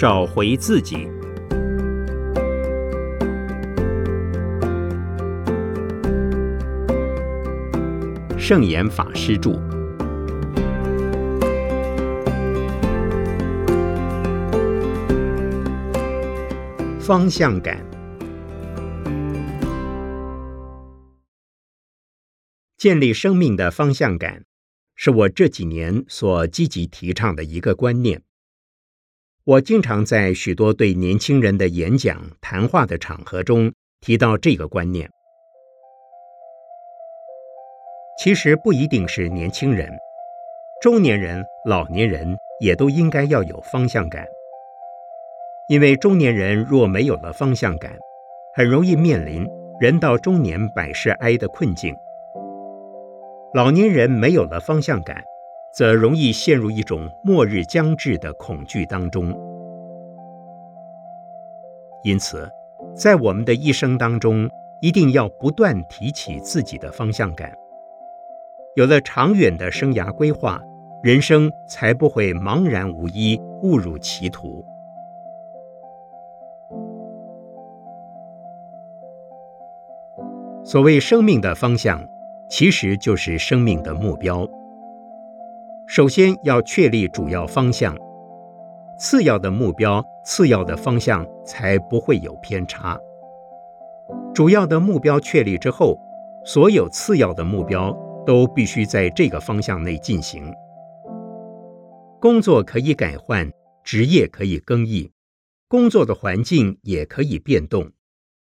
找回自己。圣严法师著。方向感，建立生命的方向感，是我这几年所积极提倡的一个观念。我经常在许多对年轻人的演讲、谈话的场合中提到这个观念。其实不一定是年轻人，中年人、老年人也都应该要有方向感。因为中年人若没有了方向感，很容易面临人到中年百事哀的困境；老年人没有了方向感，则容易陷入一种末日将至的恐惧当中。因此，在我们的一生当中，一定要不断提起自己的方向感。有了长远的生涯规划，人生才不会茫然无依、误入歧途。所谓生命的方向，其实就是生命的目标。首先要确立主要方向，次要的目标、次要的方向才不会有偏差。主要的目标确立之后，所有次要的目标都必须在这个方向内进行。工作可以改换，职业可以更易，工作的环境也可以变动，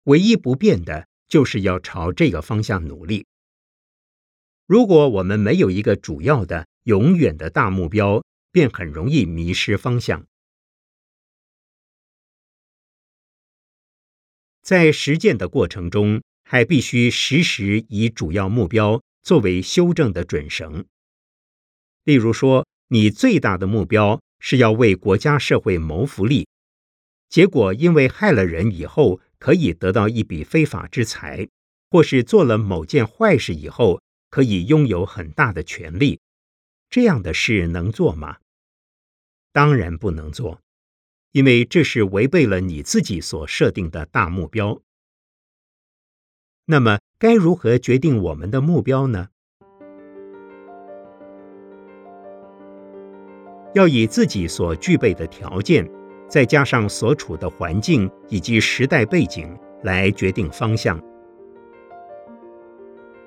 唯一不变的。就是要朝这个方向努力。如果我们没有一个主要的、永远的大目标，便很容易迷失方向。在实践的过程中，还必须时时以主要目标作为修正的准绳。例如说，你最大的目标是要为国家社会谋福利，结果因为害了人以后。可以得到一笔非法之财，或是做了某件坏事以后可以拥有很大的权利，这样的事能做吗？当然不能做，因为这是违背了你自己所设定的大目标。那么，该如何决定我们的目标呢？要以自己所具备的条件。再加上所处的环境以及时代背景来决定方向。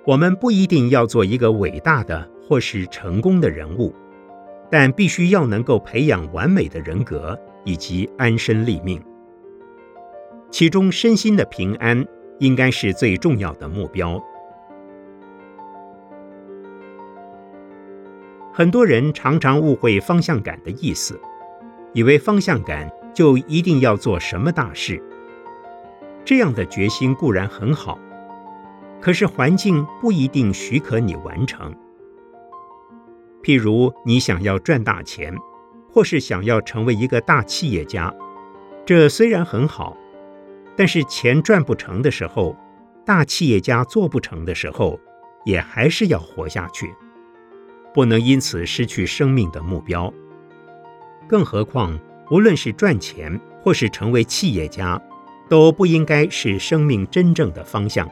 我们不一定要做一个伟大的或是成功的人物，但必须要能够培养完美的人格以及安身立命。其中身心的平安应该是最重要的目标。很多人常常误会方向感的意思。以为方向感就一定要做什么大事，这样的决心固然很好，可是环境不一定许可你完成。譬如你想要赚大钱，或是想要成为一个大企业家，这虽然很好，但是钱赚不成的时候，大企业家做不成的时候，也还是要活下去，不能因此失去生命的目标。更何况，无论是赚钱或是成为企业家，都不应该是生命真正的方向。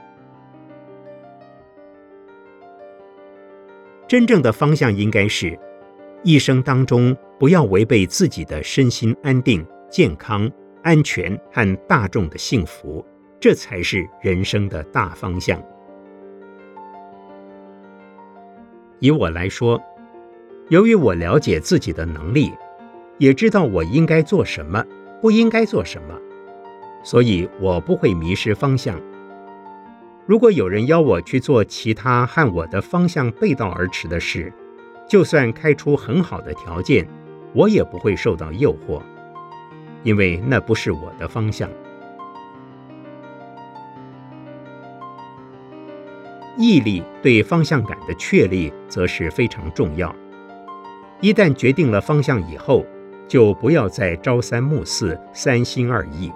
真正的方向应该是，一生当中不要违背自己的身心安定、健康、安全和大众的幸福，这才是人生的大方向。以我来说，由于我了解自己的能力。也知道我应该做什么，不应该做什么，所以我不会迷失方向。如果有人邀我去做其他和我的方向背道而驰的事，就算开出很好的条件，我也不会受到诱惑，因为那不是我的方向。毅力对方向感的确立则是非常重要。一旦决定了方向以后，就不要再朝三暮四、三心二意。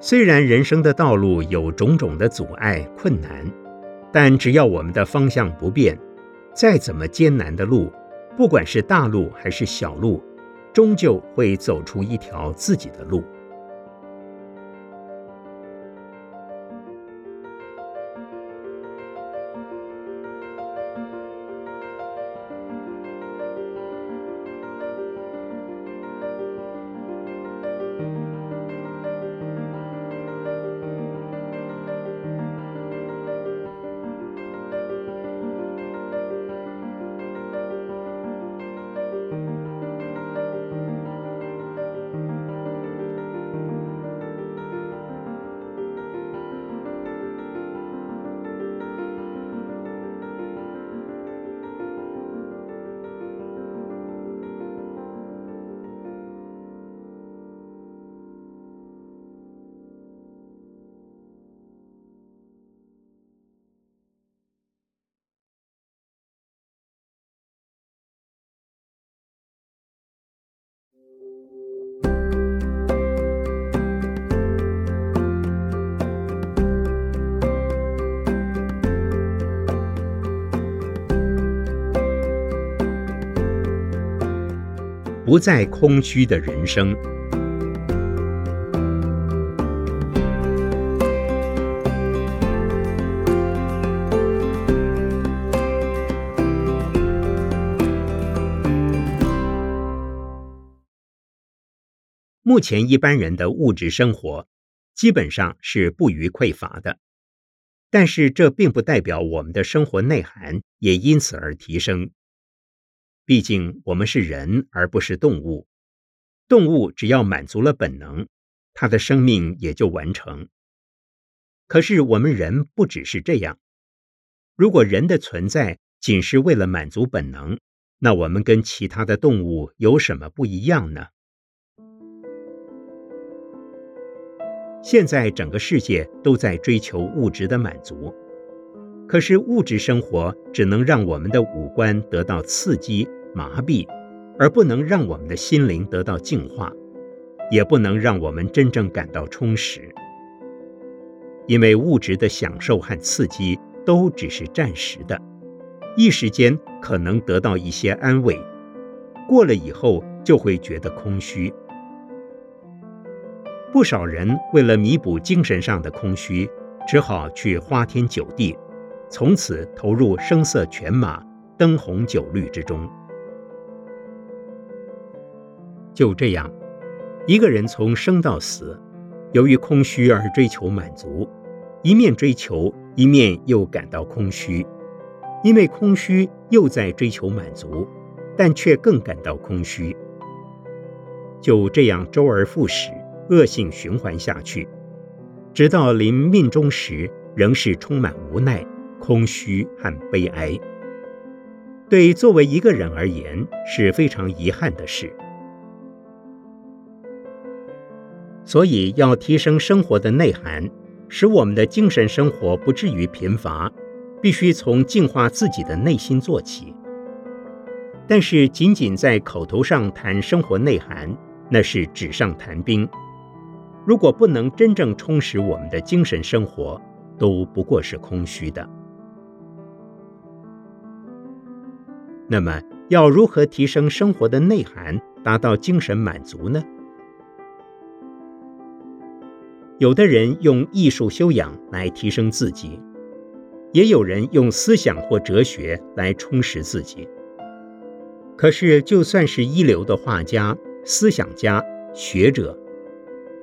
虽然人生的道路有种种的阻碍、困难，但只要我们的方向不变，再怎么艰难的路，不管是大路还是小路，终究会走出一条自己的路。不再空虚的人生。目前一般人的物质生活基本上是不予匮乏的，但是这并不代表我们的生活内涵也因此而提升。毕竟我们是人，而不是动物。动物只要满足了本能，它的生命也就完成。可是我们人不只是这样。如果人的存在仅是为了满足本能，那我们跟其他的动物有什么不一样呢？现在整个世界都在追求物质的满足，可是物质生活只能让我们的五官得到刺激。麻痹，而不能让我们的心灵得到净化，也不能让我们真正感到充实。因为物质的享受和刺激都只是暂时的，一时间可能得到一些安慰，过了以后就会觉得空虚。不少人为了弥补精神上的空虚，只好去花天酒地，从此投入声色犬马、灯红酒绿之中。就这样，一个人从生到死，由于空虚而追求满足，一面追求，一面又感到空虚，因为空虚又在追求满足，但却更感到空虚。就这样周而复始，恶性循环下去，直到临命终时，仍是充满无奈、空虚和悲哀。对作为一个人而言，是非常遗憾的事。所以，要提升生活的内涵，使我们的精神生活不至于贫乏，必须从净化自己的内心做起。但是，仅仅在口头上谈生活内涵，那是纸上谈兵。如果不能真正充实我们的精神生活，都不过是空虚的。那么，要如何提升生活的内涵，达到精神满足呢？有的人用艺术修养来提升自己，也有人用思想或哲学来充实自己。可是，就算是一流的画家、思想家、学者，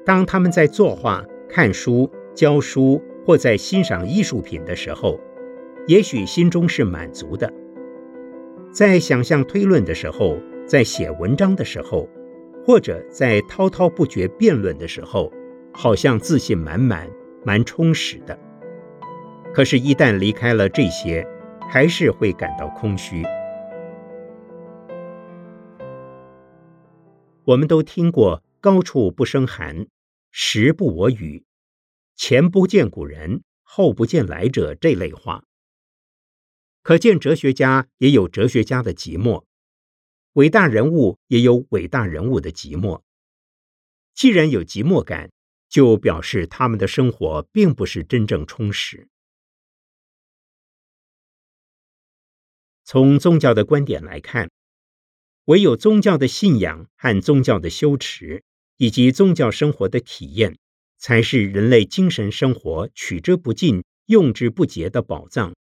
当他们在作画、看书、教书或在欣赏艺术品的时候，也许心中是满足的；在想象推论的时候，在写文章的时候，或者在滔滔不绝辩论的时候。好像自信满满，蛮充实的。可是，一旦离开了这些，还是会感到空虚。我们都听过“高处不胜寒，时不我与，前不见古人，后不见来者”这类话。可见，哲学家也有哲学家的寂寞，伟大人物也有伟大人物的寂寞。既然有寂寞感，就表示他们的生活并不是真正充实。从宗教的观点来看，唯有宗教的信仰和宗教的修持，以及宗教生活的体验，才是人类精神生活取之不尽、用之不竭的宝藏。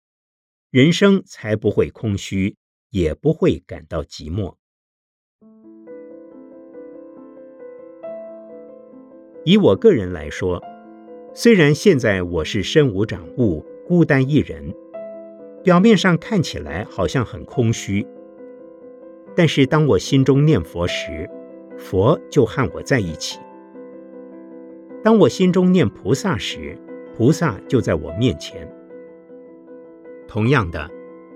人生才不会空虚，也不会感到寂寞。以我个人来说，虽然现在我是身无长物、孤单一人，表面上看起来好像很空虚。但是，当我心中念佛时，佛就和我在一起；当我心中念菩萨时，菩萨就在我面前。同样的，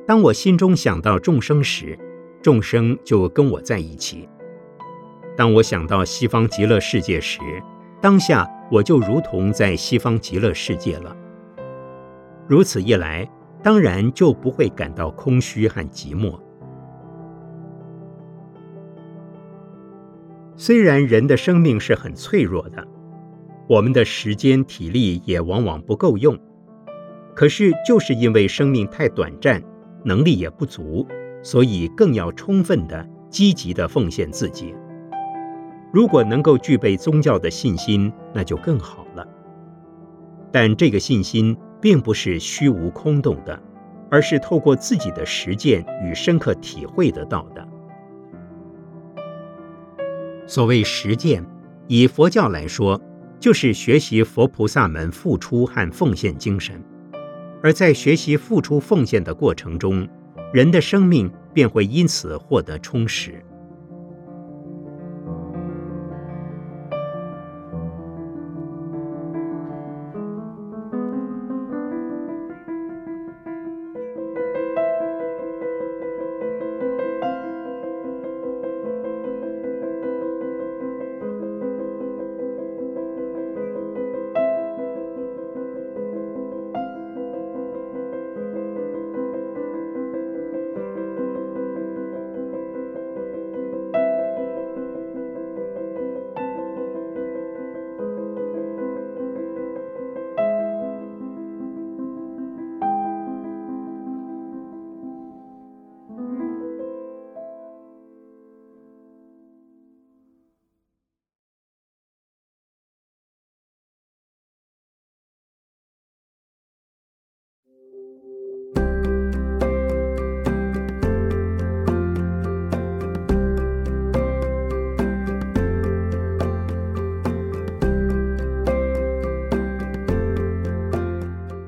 当我心中想到众生时，众生就跟我在一起；当我想到西方极乐世界时，当下我就如同在西方极乐世界了。如此一来，当然就不会感到空虚和寂寞。虽然人的生命是很脆弱的，我们的时间、体力也往往不够用，可是就是因为生命太短暂，能力也不足，所以更要充分的、积极的奉献自己。如果能够具备宗教的信心，那就更好了。但这个信心并不是虚无空洞的，而是透过自己的实践与深刻体会得到的。所谓实践，以佛教来说，就是学习佛菩萨们付出和奉献精神；而在学习付出奉献的过程中，人的生命便会因此获得充实。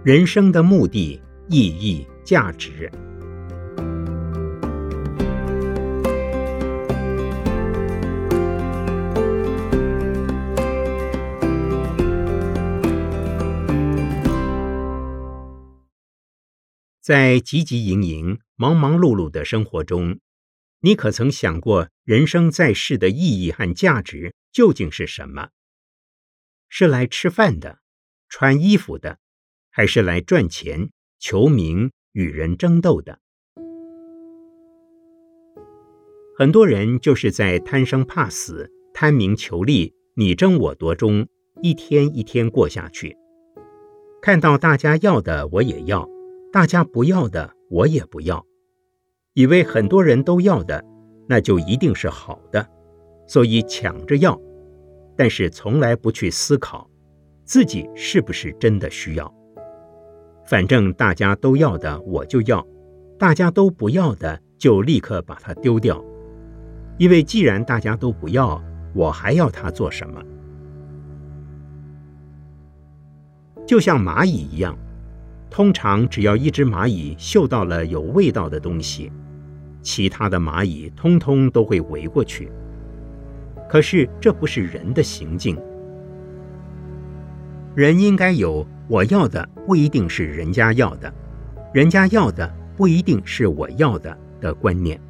人生的目的、意义、价值，在汲汲营营、忙忙碌碌的生活中，你可曾想过，人生在世的意义和价值究竟是什么？是来吃饭的，穿衣服的。还是来赚钱、求名、与人争斗的。很多人就是在贪生怕死、贪名求利、你争我夺中，一天一天过下去。看到大家要的我也要，大家不要的我也不要，以为很多人都要的，那就一定是好的，所以抢着要，但是从来不去思考自己是不是真的需要。反正大家都要的我就要，大家都不要的就立刻把它丢掉，因为既然大家都不要，我还要它做什么？就像蚂蚁一样，通常只要一只蚂蚁嗅到了有味道的东西，其他的蚂蚁通通都会围过去。可是这不是人的行径，人应该有。我要的不一定是人家要的，人家要的不一定是我要的的观念，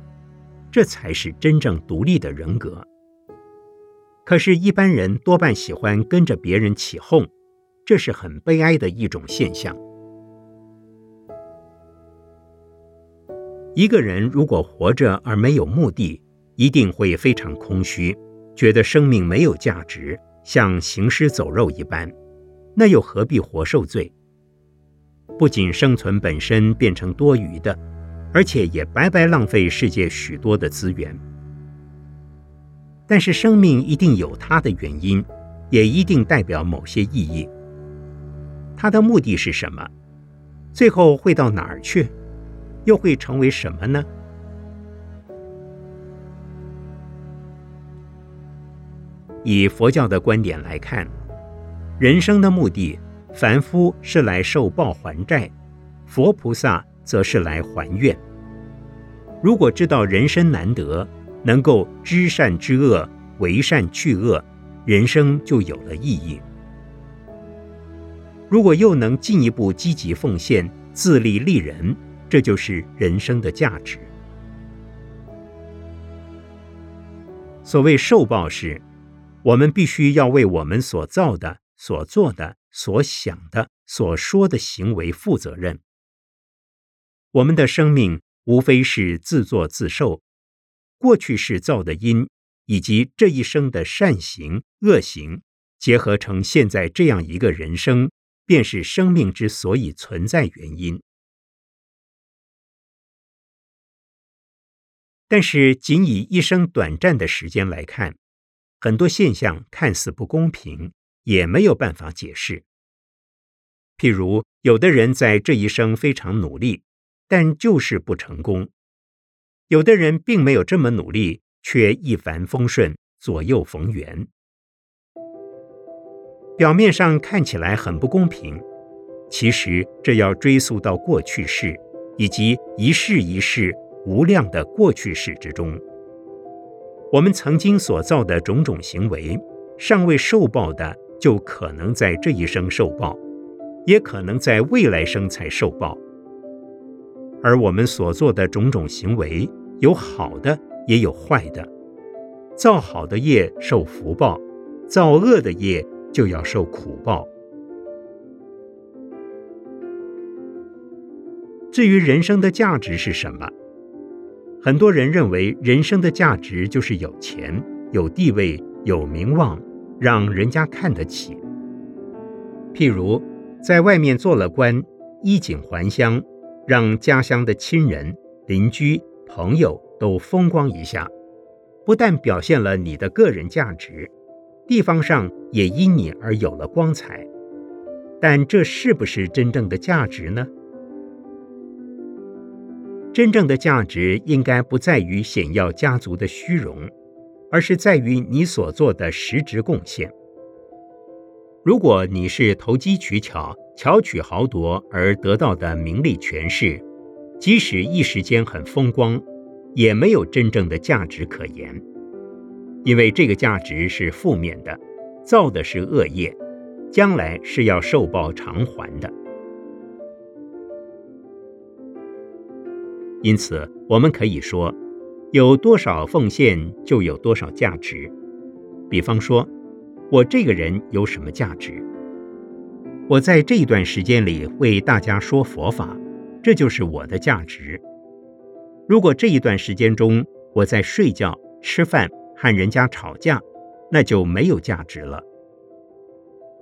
这才是真正独立的人格。可是，一般人多半喜欢跟着别人起哄，这是很悲哀的一种现象。一个人如果活着而没有目的，一定会非常空虚，觉得生命没有价值，像行尸走肉一般。那又何必活受罪？不仅生存本身变成多余的，而且也白白浪费世界许多的资源，但是生命一定有它的原因，也一定代表某些意义。它的目的是什么？最后会到哪儿去？又会成为什么呢？以佛教的观点来看，人生的目的，凡夫是来受报还债，佛菩萨则是来还愿。如果知道人生难得，能够知善知恶，为善去恶，人生就有了意义。如果又能进一步积极奉献，自利利人，这就是人生的价值。所谓受报是，我们必须要为我们所造的、所做的、所想的、所说的行为负责任。我们的生命无非是自作自受，过去是造的因，以及这一生的善行、恶行，结合成现在这样一个人生。便是生命之所以存在原因。但是，仅以一生短暂的时间来看，很多现象看似不公平，也没有办法解释。譬如，有的人在这一生非常努力，但就是不成功；有的人并没有这么努力，却一帆风顺，左右逢源。表面上看起来很不公平，其实这要追溯到过去世以及一世一世无量的过去世之中。我们曾经所造的种种行为，尚未受报的，就可能在这一生受报，也可能在未来生才受报。而我们所做的种种行为，有好的，也有坏的。造好的业受福报，造恶的业。就要受苦报。至于人生的价值是什么？很多人认为人生的价值就是有钱、有地位、有名望，让人家看得起。譬如在外面做了官，衣锦还乡，让家乡的亲人、邻居、朋友都风光一下，不但表现了你的个人价值。地方上也因你而有了光彩，但这是不是真正的价值呢？真正的价值应该不在于显耀家族的虚荣，而是在于你所做的实质贡献。如果你是投机取巧、巧取豪夺而得到的名利权势，即使一时间很风光，也没有真正的价值可言。因为这个价值是负面的，造的是恶业，将来是要受报偿还的。因此，我们可以说，有多少奉献就有多少价值。比方说，我这个人有什么价值？我在这一段时间里为大家说佛法，这就是我的价值。如果这一段时间中我在睡觉、吃饭，和人家吵架，那就没有价值了。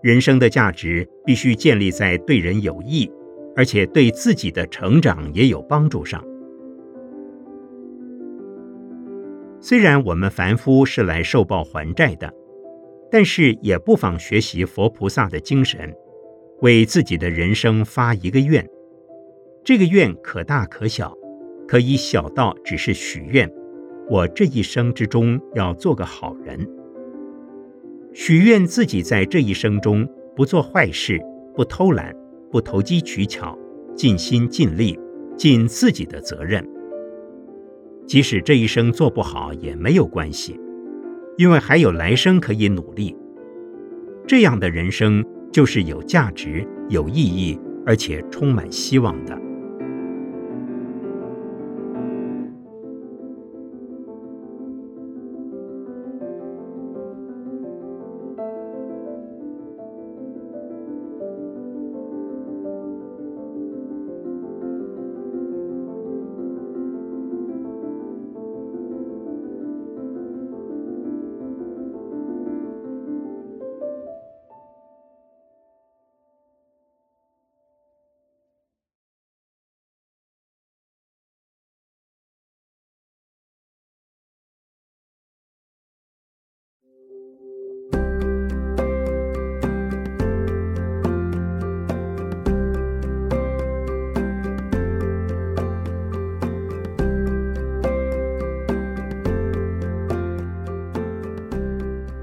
人生的价值必须建立在对人有益，而且对自己的成长也有帮助上。虽然我们凡夫是来受报还债的，但是也不妨学习佛菩萨的精神，为自己的人生发一个愿。这个愿可大可小，可以小到只是许愿。我这一生之中要做个好人，许愿自己在这一生中不做坏事，不偷懒，不投机取巧，尽心尽力，尽自己的责任。即使这一生做不好也没有关系，因为还有来生可以努力。这样的人生就是有价值、有意义，而且充满希望的。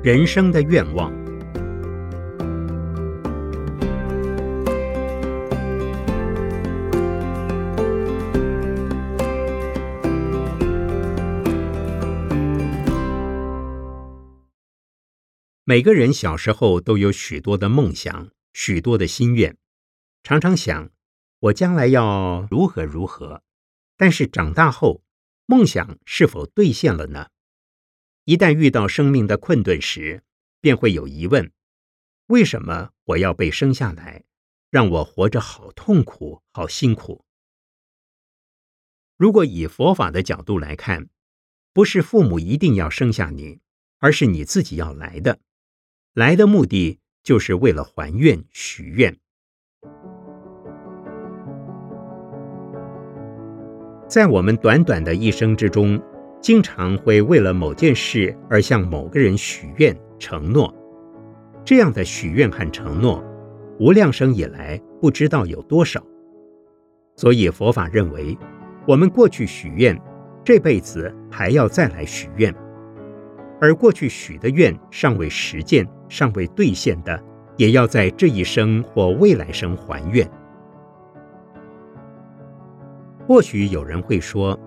人生的愿望。每个人小时候都有许多的梦想，许多的心愿，常常想我将来要如何如何。但是长大后，梦想是否兑现了呢？一旦遇到生命的困顿时，便会有疑问：为什么我要被生下来，让我活着好痛苦、好辛苦？如果以佛法的角度来看，不是父母一定要生下你，而是你自己要来的。来的目的就是为了还愿许愿。在我们短短的一生之中，经常会为了某件事而向某个人许愿承诺。这样的许愿和承诺，无量生以来不知道有多少。所以佛法认为，我们过去许愿，这辈子还要再来许愿。而过去许的愿尚未实践、尚未兑现的，也要在这一生或未来生还愿。或许有人会说，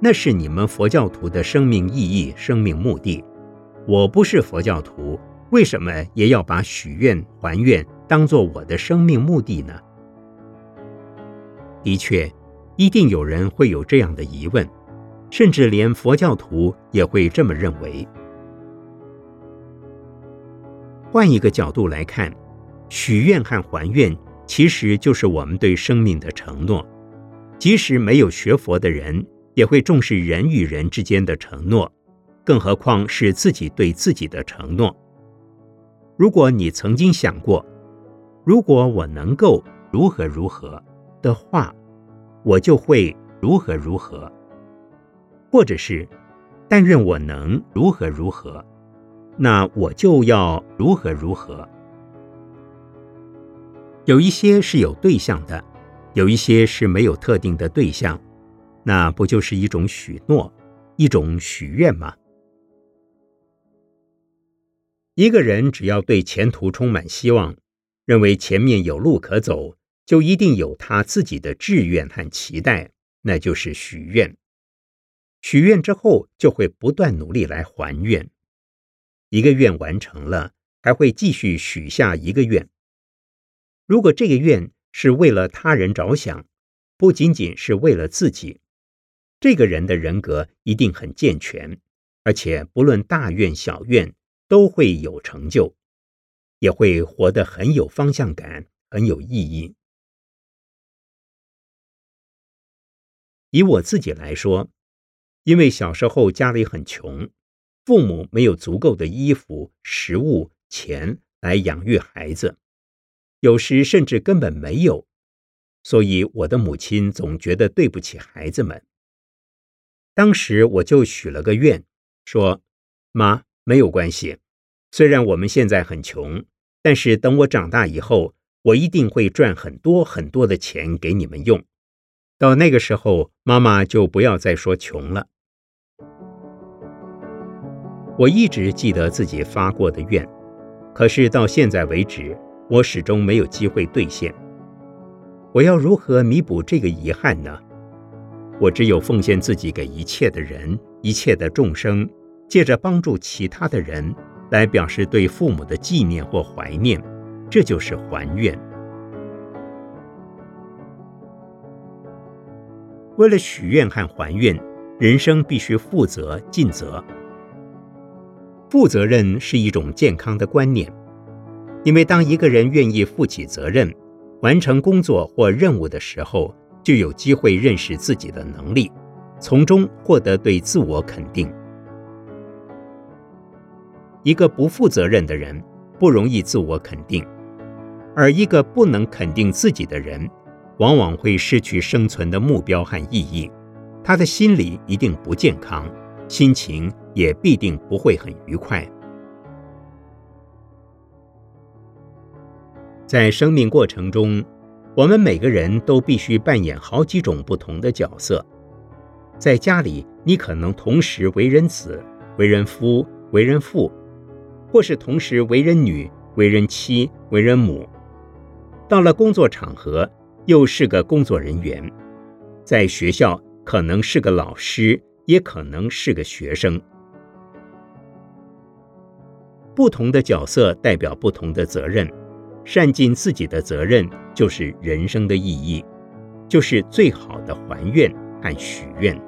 那是你们佛教徒的生命意义、生命目的。我不是佛教徒，为什么也要把许愿还愿当做我的生命目的呢？的确，一定有人会有这样的疑问，甚至连佛教徒也会这么认为。换一个角度来看，许愿和还愿其实就是我们对生命的承诺。即使没有学佛的人，也会重视人与人之间的承诺，更何况是自己对自己的承诺。如果你曾经想过，如果我能够如何如何的话，我就会如何如何；或者是，但愿我能如何如何。那我就要如何如何？有一些是有对象的，有一些是没有特定的对象，那不就是一种许诺，一种许愿吗？一个人只要对前途充满希望，认为前面有路可走，就一定有他自己的志愿和期待，那就是许愿。许愿之后，就会不断努力来还愿。一个愿完成了，还会继续许下一个愿。如果这个愿是为了他人着想，不仅仅是为了自己，这个人的人格一定很健全，而且不论大愿小愿都会有成就，也会活得很有方向感，很有意义。以我自己来说，因为小时候家里很穷。父母没有足够的衣服、食物、钱来养育孩子，有时甚至根本没有，所以我的母亲总觉得对不起孩子们。当时我就许了个愿，说：“妈，没有关系，虽然我们现在很穷，但是等我长大以后，我一定会赚很多很多的钱给你们用。到那个时候，妈妈就不要再说穷了。”我一直记得自己发过的愿，可是到现在为止，我始终没有机会兑现。我要如何弥补这个遗憾呢？我只有奉献自己给一切的人、一切的众生，借着帮助其他的人，来表示对父母的纪念或怀念，这就是还愿。为了许愿和还愿，人生必须负责尽责。负责任是一种健康的观念，因为当一个人愿意负起责任、完成工作或任务的时候，就有机会认识自己的能力，从中获得对自我肯定。一个不负责任的人不容易自我肯定，而一个不能肯定自己的人，往往会失去生存的目标和意义，他的心理一定不健康。心情也必定不会很愉快。在生命过程中，我们每个人都必须扮演好几种不同的角色。在家里，你可能同时为人子、为人夫、为人父；或是同时为人女、为人妻、为人母。到了工作场合，又是个工作人员；在学校，可能是个老师，也可能是个学生。不同的角色代表不同的责任，善尽自己的责任，就是人生的意义，就是最好的还愿和许愿。